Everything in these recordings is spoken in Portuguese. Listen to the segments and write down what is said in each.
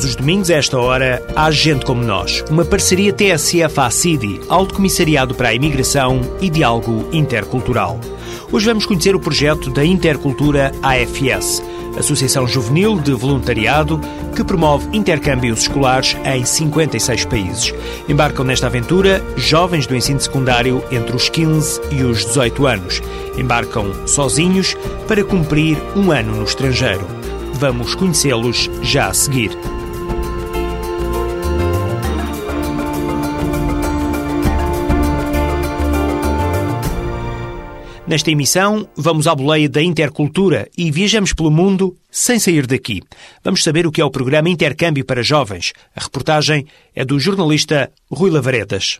Todos os domingos, a esta hora, há Gente Como Nós, uma parceria TSF-ACIDI, Alto Comissariado para a Imigração e Diálogo Intercultural. Hoje vamos conhecer o projeto da Intercultura AFS, Associação Juvenil de Voluntariado, que promove intercâmbios escolares em 56 países. Embarcam nesta aventura jovens do ensino secundário entre os 15 e os 18 anos. Embarcam sozinhos para cumprir um ano no estrangeiro. Vamos conhecê-los já a seguir. Nesta emissão, vamos à boleia da intercultura e viajamos pelo mundo sem sair daqui. Vamos saber o que é o programa Intercâmbio para Jovens. A reportagem é do jornalista Rui Lavaredas.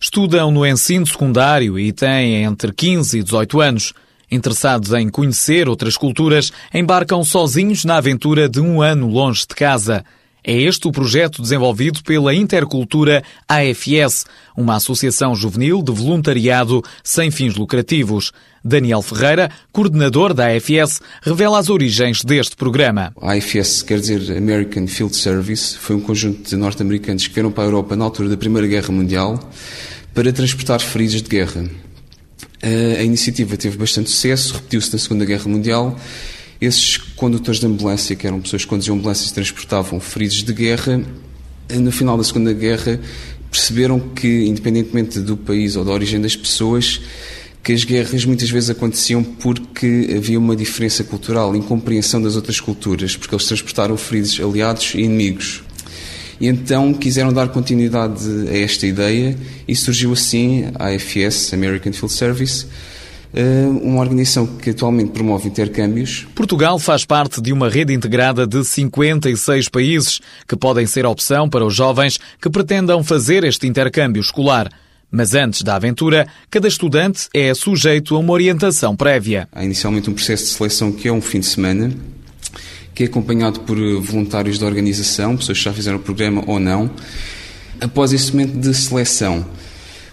Estudam no ensino secundário e têm entre 15 e 18 anos. Interessados em conhecer outras culturas, embarcam sozinhos na aventura de um ano longe de casa. É este o projeto desenvolvido pela Intercultura AFS, uma associação juvenil de voluntariado sem fins lucrativos. Daniel Ferreira, coordenador da AFS, revela as origens deste programa. A AFS quer dizer American Field Service, foi um conjunto de norte-americanos que vieram para a Europa na altura da Primeira Guerra Mundial para transportar feridos de guerra. A iniciativa teve bastante sucesso, repetiu-se na Segunda Guerra Mundial. Esses condutores de ambulância, que eram pessoas que conduziam ambulâncias e transportavam feridos de guerra, no final da Segunda Guerra perceberam que, independentemente do país ou da origem das pessoas, que as guerras muitas vezes aconteciam porque havia uma diferença cultural, incompreensão das outras culturas, porque eles transportaram feridos aliados e inimigos. E então quiseram dar continuidade a esta ideia e surgiu assim a AFS, American Field Service, uma organização que atualmente promove intercâmbios. Portugal faz parte de uma rede integrada de 56 países que podem ser opção para os jovens que pretendam fazer este intercâmbio escolar. Mas antes da aventura, cada estudante é sujeito a uma orientação prévia. Há inicialmente um processo de seleção que é um fim de semana, que é acompanhado por voluntários da organização, pessoas que já fizeram o programa ou não. Após esse momento de seleção,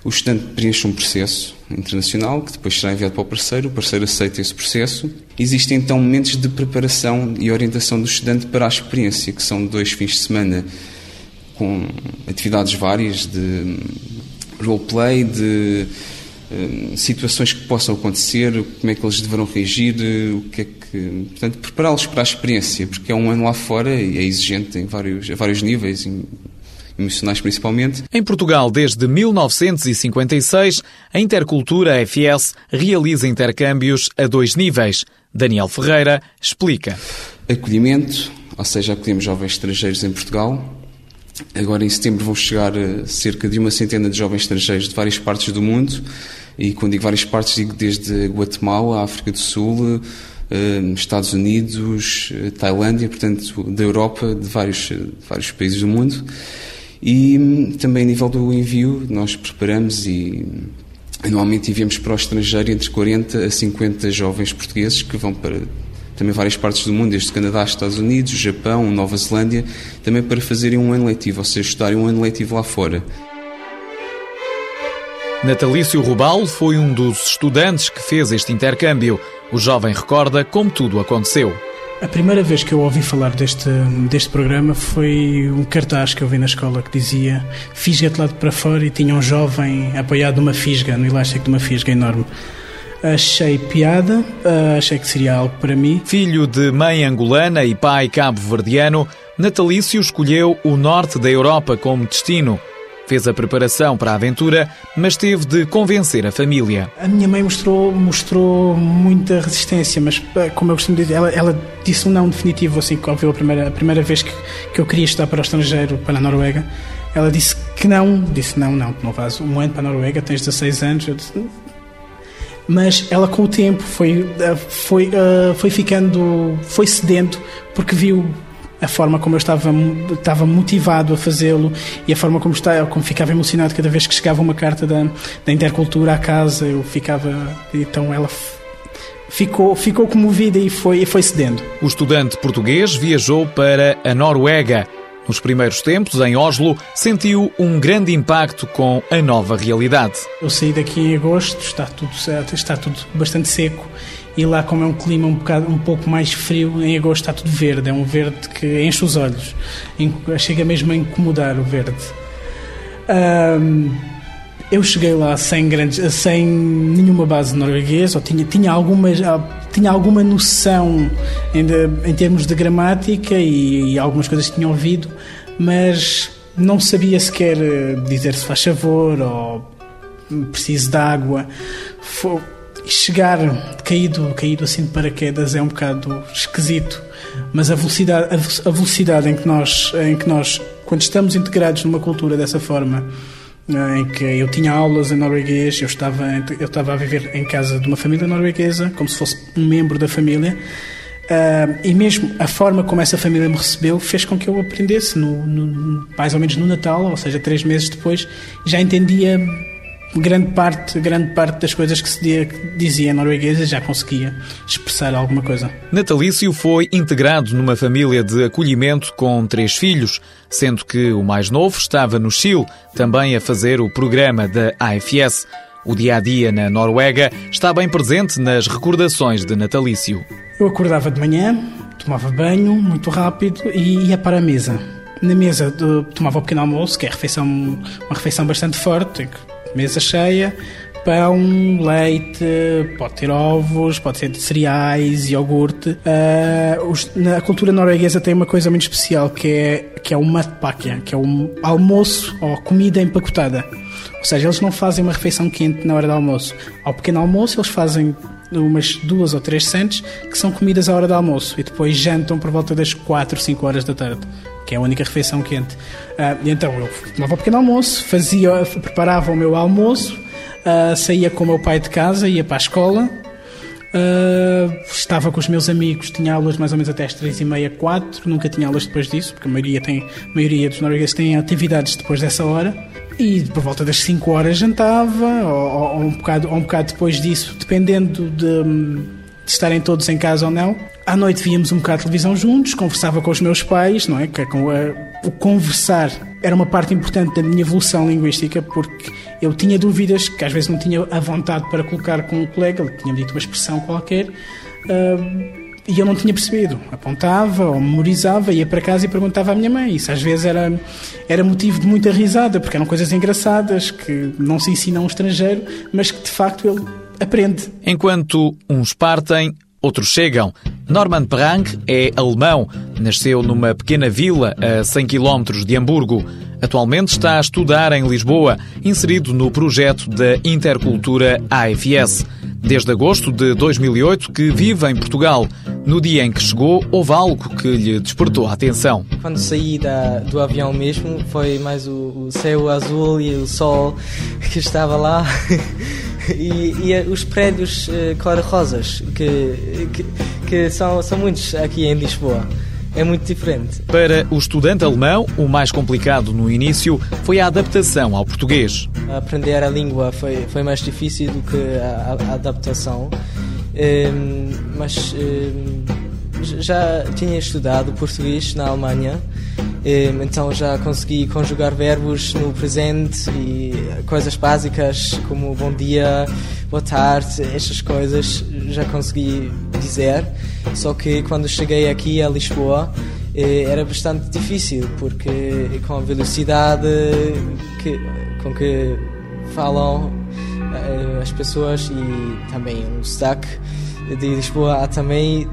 o estudante preenche um processo internacional que depois será enviado para o parceiro, o parceiro aceita esse processo. Existem então momentos de preparação e orientação do estudante para a experiência, que são dois fins de semana com atividades várias de roleplay, de uh, situações que possam acontecer, como é que eles deverão reagir, o que é que. Portanto, prepará-los para a experiência, porque é um ano lá fora e é exigente em vários, a vários níveis, emocionais principalmente. Em Portugal, desde 1956, a Intercultura FS realiza intercâmbios a dois níveis. Daniel Ferreira explica. Acolhimento, ou seja, acolhemos jovens estrangeiros em Portugal. Agora, em setembro, vão chegar eh, cerca de uma centena de jovens estrangeiros de várias partes do mundo. E quando digo várias partes, digo desde Guatemala, África do Sul, eh, Estados Unidos, eh, Tailândia, portanto, da Europa, de vários, de vários países do mundo. E hum, também a nível do envio, nós preparamos e anualmente enviamos para o estrangeiro entre 40 a 50 jovens portugueses que vão para também várias partes do mundo, desde Canadá, Estados Unidos, Japão, Nova Zelândia, também para fazerem um ano letivo, ou seja, estudarem um ano letivo lá fora. Natalício Rubal foi um dos estudantes que fez este intercâmbio. O jovem recorda como tudo aconteceu. A primeira vez que eu ouvi falar deste, deste programa foi um cartaz que eu vi na escola que dizia fisga-te lado para fora e tinha um jovem apoiado numa fisga, no elástico de uma fisga enorme. Achei piada, achei que seria algo para mim. Filho de mãe angolana e pai cabo-verdiano, Natalício escolheu o norte da Europa como destino. Fez a preparação para a aventura, mas teve de convencer a família. A minha mãe mostrou, mostrou muita resistência, mas eh, como eu costumo dizer, ela, ela disse um não definitivo assim que ouviu a primeira, a primeira vez que, que eu queria estudar para o estrangeiro, para a Noruega. Ela disse que não, disse não, não, não vais um ano para a Noruega, tens 16 anos. Eu disse, mas ela com o tempo foi, eh, foi, uh, foi ficando, foi cedendo, porque viu a forma como eu estava, estava motivado a fazê-lo e a forma como, estava, como ficava emocionado cada vez que chegava uma carta da, da Intercultura à casa, eu ficava. Então ela ficou, ficou comovida e foi, e foi cedendo. O estudante português viajou para a Noruega. Nos primeiros tempos, em Oslo, sentiu um grande impacto com a nova realidade. Eu saí daqui em agosto, está tudo, está tudo bastante seco e lá como é um clima um, bocado, um pouco mais frio, em agosto está tudo verde, é um verde que enche os olhos, chega mesmo a incomodar o verde. Um, eu cheguei lá sem, grandes, sem nenhuma base norueguesa, ou tinha, tinha, alguma, tinha alguma noção ainda em termos de gramática e, e algumas coisas que tinha ouvido, mas não sabia sequer eh, dizer se faz favor ou preciso de água. Foi, chegar caído, caído assim de paraquedas é um bocado esquisito, mas a velocidade, a velocidade em que nós, em que nós quando estamos integrados numa cultura dessa forma, em que eu tinha aulas em norueguês, eu estava, eu estava a viver em casa de uma família norueguesa, como se fosse um membro da família, Uh, e mesmo a forma como essa família me recebeu fez com que eu aprendesse, no, no, mais ou menos no Natal, ou seja, três meses depois, já entendia grande parte, grande parte das coisas que se dizia em norueguesa já conseguia expressar alguma coisa. Natalício foi integrado numa família de acolhimento com três filhos, sendo que o mais novo estava no Chile, também a fazer o programa da AFS. O dia a dia na Noruega está bem presente nas recordações de Natalício. Eu acordava de manhã, tomava banho muito rápido e ia para a mesa. Na mesa tomava o pequeno almoço, que é refeição, uma refeição bastante forte, mesa cheia, pão, leite, pode ter ovos, pode ter cereais, iogurte. Uh, os, na cultura norueguesa tem uma coisa muito especial que é, que é o matpakia, que é o almoço ou comida empacotada. Ou seja, eles não fazem uma refeição quente na hora do almoço. Ao pequeno almoço, eles fazem umas duas ou três centes que são comidas à hora do almoço e depois jantam por volta das 4, 5 horas da tarde que é a única refeição quente. Uh, então eu tomava o pequeno almoço, fazia, preparava o meu almoço, uh, saía com o meu pai de casa, ia para a escola, uh, estava com os meus amigos, tinha aulas mais ou menos até às três e meia, quatro, nunca tinha aulas depois disso, porque a maioria, tem, a maioria dos noruegueses têm atividades depois dessa hora. E por volta das 5 horas jantava, ou, ou, um bocado, ou um bocado depois disso, dependendo de, de estarem todos em casa ou não. À noite víamos um bocado de televisão juntos, conversava com os meus pais, não é? Que é com a, o conversar era uma parte importante da minha evolução linguística, porque eu tinha dúvidas que às vezes não tinha a vontade para colocar com um colega, ele tinha dito uma expressão qualquer. Uh, e eu não tinha percebido. Apontava ou memorizava, ia para casa e perguntava à minha mãe. Isso às vezes era, era motivo de muita risada, porque eram coisas engraçadas que não se ensinam a um estrangeiro, mas que de facto ele aprende. Enquanto uns partem, outros chegam. Norman Perrang é alemão, nasceu numa pequena vila a 100 km de Hamburgo. Atualmente está a estudar em Lisboa, inserido no projeto da Intercultura AFS. Desde agosto de 2008 que vive em Portugal. No dia em que chegou, houve algo que lhe despertou a atenção. Quando saí da, do avião mesmo, foi mais o, o céu azul e o sol que estava lá. e, e, os prédios uh, cor-rosas, que, que, que, são, são muitos aqui em Lisboa. É muito diferente. Para o estudante alemão, o mais complicado no início foi a adaptação ao português. Aprender a língua foi, foi mais difícil do que a, a adaptação, um, ehm, mas um, ehm, já tinha estudado português na Alemanha então já consegui conjugar verbos no presente e coisas básicas como bom dia, boa tarde, estas coisas já consegui dizer. Só que quando cheguei aqui a Lisboa eh, era bastante difícil porque com a velocidade que, com que falam eh, as pessoas e também o sotaque de Lisboa também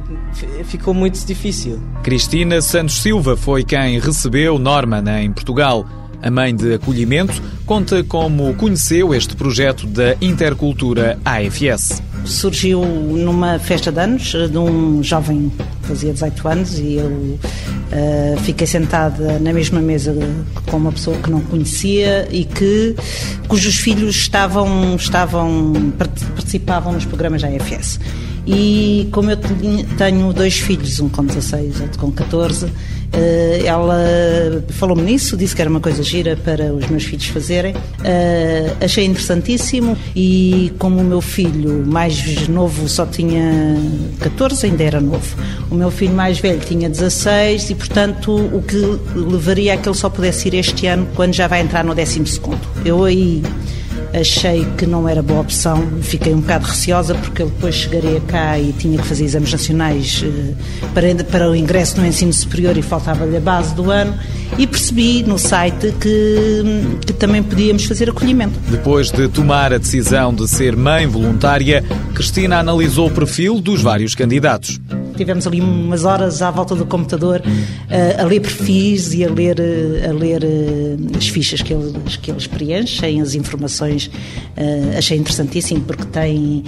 ficou muito difícil. Cristina Santos Silva foi quem recebeu Norman em Portugal. A mãe de acolhimento conta como conheceu este projeto da Intercultura AFS. Surgiu numa festa de anos de um jovem que fazia 18 anos e eu uh, fiquei sentada na mesma mesa com uma pessoa que não conhecia e que cujos filhos estavam, estavam participavam nos programas da AFS. E como eu tenho dois filhos, um com 16, outro com 14, eh, ela falou-me nisso, disse que era uma coisa gira para os meus filhos fazerem. Eh, achei interessantíssimo e como o meu filho mais novo só tinha 14, ainda era novo. O meu filho mais velho tinha 16 e, portanto, o que levaria a que ele só pudesse ir este ano quando já vai entrar no 12 segundo. Eu aí achei que não era boa opção, fiquei um bocado receosa porque eu depois chegaria cá e tinha que fazer exames nacionais eh, para, para o ingresso no ensino superior e faltava-lhe a base do ano e percebi no site que, que também podíamos fazer acolhimento. Depois de tomar a decisão de ser mãe voluntária, Cristina analisou o perfil dos vários candidatos. Tivemos ali umas horas à volta do computador uh, a ler perfis e a ler, uh, a ler uh, as fichas que eles, que eles preenchem, as informações. achei interessantíssimo porque tem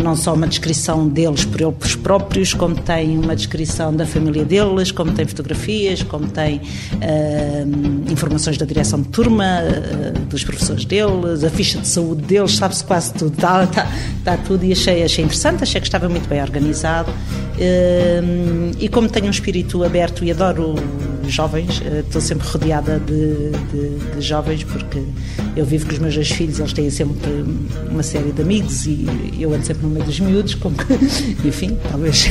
não só uma descrição deles por eles próprios, como tem uma descrição da família deles, como tem fotografias, como tem informações da direção de turma, dos professores deles, a ficha de saúde deles, sabe-se quase tudo. Está, está, está tudo e achei, achei interessante, achei que estava muito bem organizado e como tenho um espírito aberto e adoro jovens, eh, estou sempre rodeada de, de, de, jovens porque eu vivo com os meus dois filhos, eles têm sempre uma série de amigos e eu ando sempre no meio dos miúdos, como enfim, talvez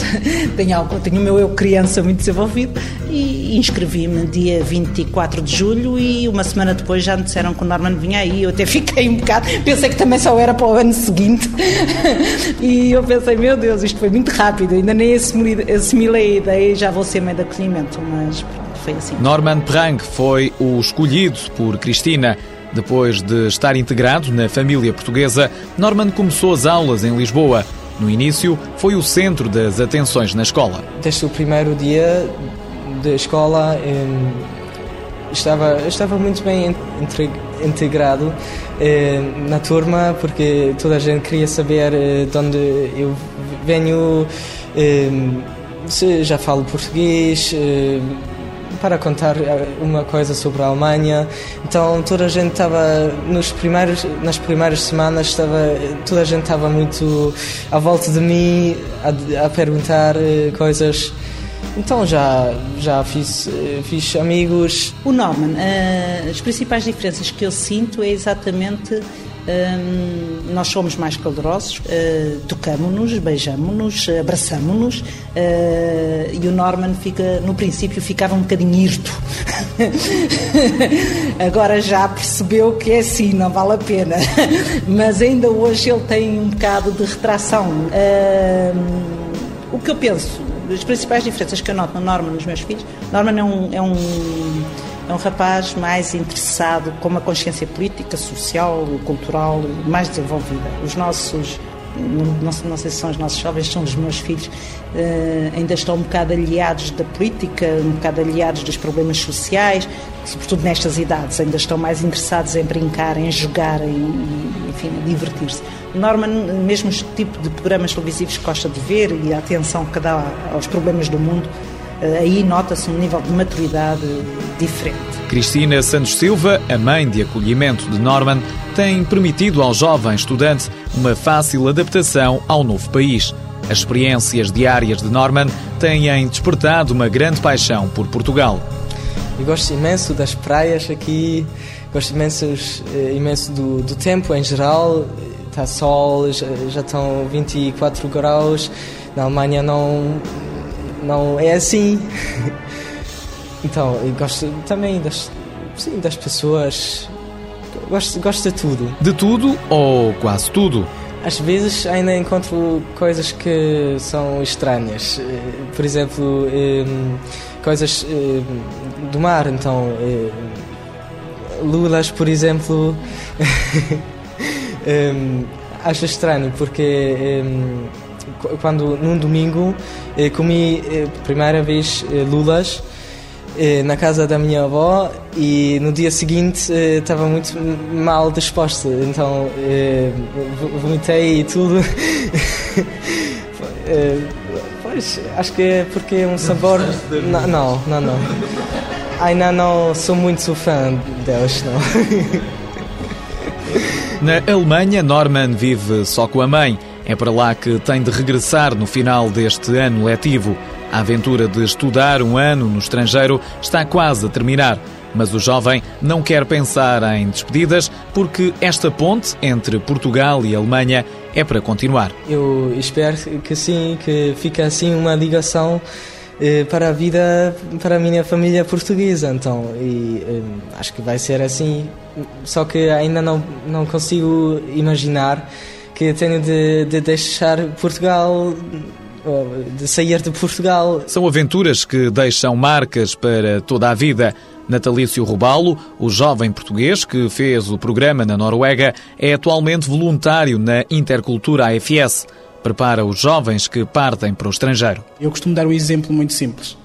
tenha, algo, tenho o meu eu criança muito desenvolvido. E inscrevi-me dia 24 de julho e uma semana depois já me disseram que o Norman vinha aí, eu até fiquei um bocado, pensei que também só era para o ano seguinte. E eu pensei, meu Deus, isto foi muito rápido, ainda nem assimilei a ideia e já vou ser mãe de acolhimento, mas pronto, foi assim. Norman Prang foi o escolhido por Cristina. Depois de estar integrado na família portuguesa, Norman começou as aulas em Lisboa. No início, foi o centro das atenções na escola. Desde o primeiro dia da escola, estava, estava muito bem integrado eh, na turma, porque toda a gente queria saber eh, de onde eu venho, eh, se já falo português para contar eh, uma coisa sobre a Alemanha. Então toda a gente estava nos primeiros nas primeiras semanas estava toda a gente estava muito à volta de mim a, a perguntar eh, coisas. Então já já fiz eh, fiz amigos. O Norman, as principais diferenças que eu sinto é exatamente nós somos mais calorosos, uh, tocamos-nos, beijamos-nos, abraçamos-nos uh, e o Norman fica, no princípio ficava um bocadinho irto. Agora já percebeu que é assim, não vale a pena. Mas ainda hoje ele tem um bocado de retração. O que eu penso, as principais diferenças que eu noto no Norman nos meus filhos, Norman é um, é um é um rapaz mais interessado, com uma consciência política, social, cultural mais desenvolvida. Os nossos não, não, sei se são os nossos jovens, são os meus filhos, uh, ainda estão um bocado aliados da política, um bocado aliados dos problemas sociais, sobretudo nestas idades, ainda estão mais interessados em brincar, em jogar, em, enfim, divertir-se. Norman, mesmo este tipo de programas televisivos que gosta de ver e a atenção que dá aos problemas do mundo, aí nota-se um nível de maturidade diferente. Cristina Santos Silva, a mãe de acolhimento de Norman, tem permitido ao jovem estudante uma fácil adaptação ao novo país. As experiências diárias de Norman têm despertado uma grande paixão por Portugal. Eu gosto imenso das praias aqui, gosto imenso, eh, imenso do, do tempo em geral. Está sol, já, já estão 24 graus. Na Alemanha não, não é assim. Então, eu gosto também das, sim, das pessoas. Gosto, gosto de tudo. De tudo ou quase tudo? Às vezes ainda encontro coisas que são estranhas. Eh, por exemplo, ehm, coisas ehm, do mar. Então, eh, lulas, por exemplo. Ehm, acho estranho porque quando num domingo eh, comi primeira vez lulas eh, na casa da minha avó e no dia seguinte eh, estava muito mal disposta, então eh, vomitei e tudo. pois, acho que é porque é um sabor. Não, não, não, não. Ainda não sou muito fã delas, não. Na Alemanha, Norman vive só com a mãe. É para lá que tem de regressar no final deste ano letivo. A aventura de estudar um ano no estrangeiro está quase a terminar. Mas o jovem não quer pensar em despedidas porque esta ponte entre Portugal e Alemanha é para continuar. Eu espero que sim, que fique assim uma ligação eh, para a vida, para a minha família portuguesa, então, e eh, acho que vai ser assim, só que ainda não, não consigo imaginar que tenho de, de deixar Portugal de sair de Portugal. São aventuras que deixam marcas para toda a vida. Natalício Robalo, o jovem português que fez o programa na Noruega, é atualmente voluntário na Intercultura AFS. Prepara os jovens que partem para o estrangeiro. Eu costumo dar um exemplo muito simples.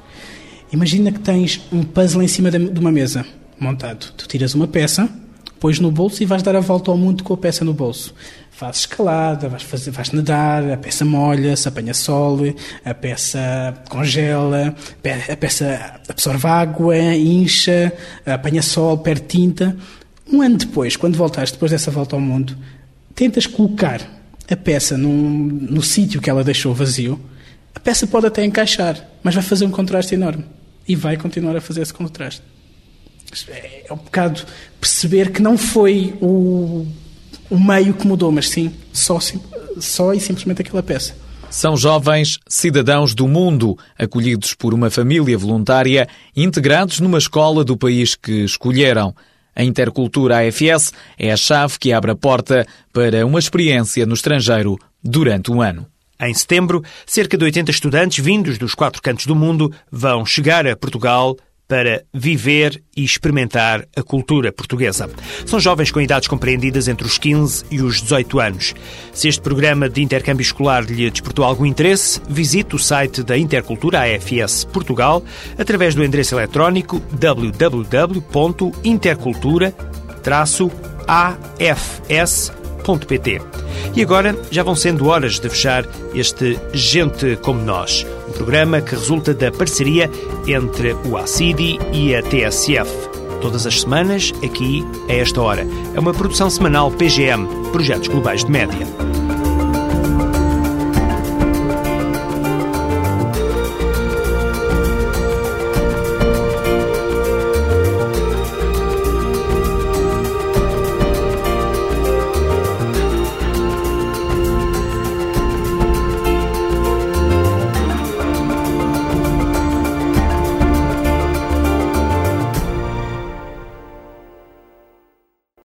Imagina que tens um puzzle em cima de uma mesa montado. Tu tiras uma peça, pões no bolso e vais dar a volta ao mundo com a peça no bolso fazes escalada, vais, fazer, vais nadar, a peça molha-se, apanha sol, a peça congela, a peça absorve água, incha, apanha sol, perde tinta. Um ano depois, quando voltares, depois dessa volta ao mundo, tentas colocar a peça num, no sítio que ela deixou vazio, a peça pode até encaixar, mas vai fazer um contraste enorme. E vai continuar a fazer esse contraste. É, é um bocado perceber que não foi o o meio que mudou, mas sim, só, só e simplesmente aquela peça. São jovens cidadãos do mundo, acolhidos por uma família voluntária, integrados numa escola do país que escolheram. A Intercultura AFS é a chave que abre a porta para uma experiência no estrangeiro durante um ano. Em setembro, cerca de 80 estudantes vindos dos quatro cantos do mundo vão chegar a Portugal para viver e experimentar a cultura portuguesa. São jovens com idades compreendidas entre os 15 e os 18 anos. Se este programa de intercâmbio escolar lhe despertou algum interesse, visite o site da Intercultura AFS Portugal através do endereço eletrónico www.intercultura-afs.com e agora já vão sendo horas de fechar este Gente Como Nós, um programa que resulta da parceria entre o ACIDI e a TSF. Todas as semanas, aqui, a esta hora. É uma produção semanal PGM, Projetos Globais de Média.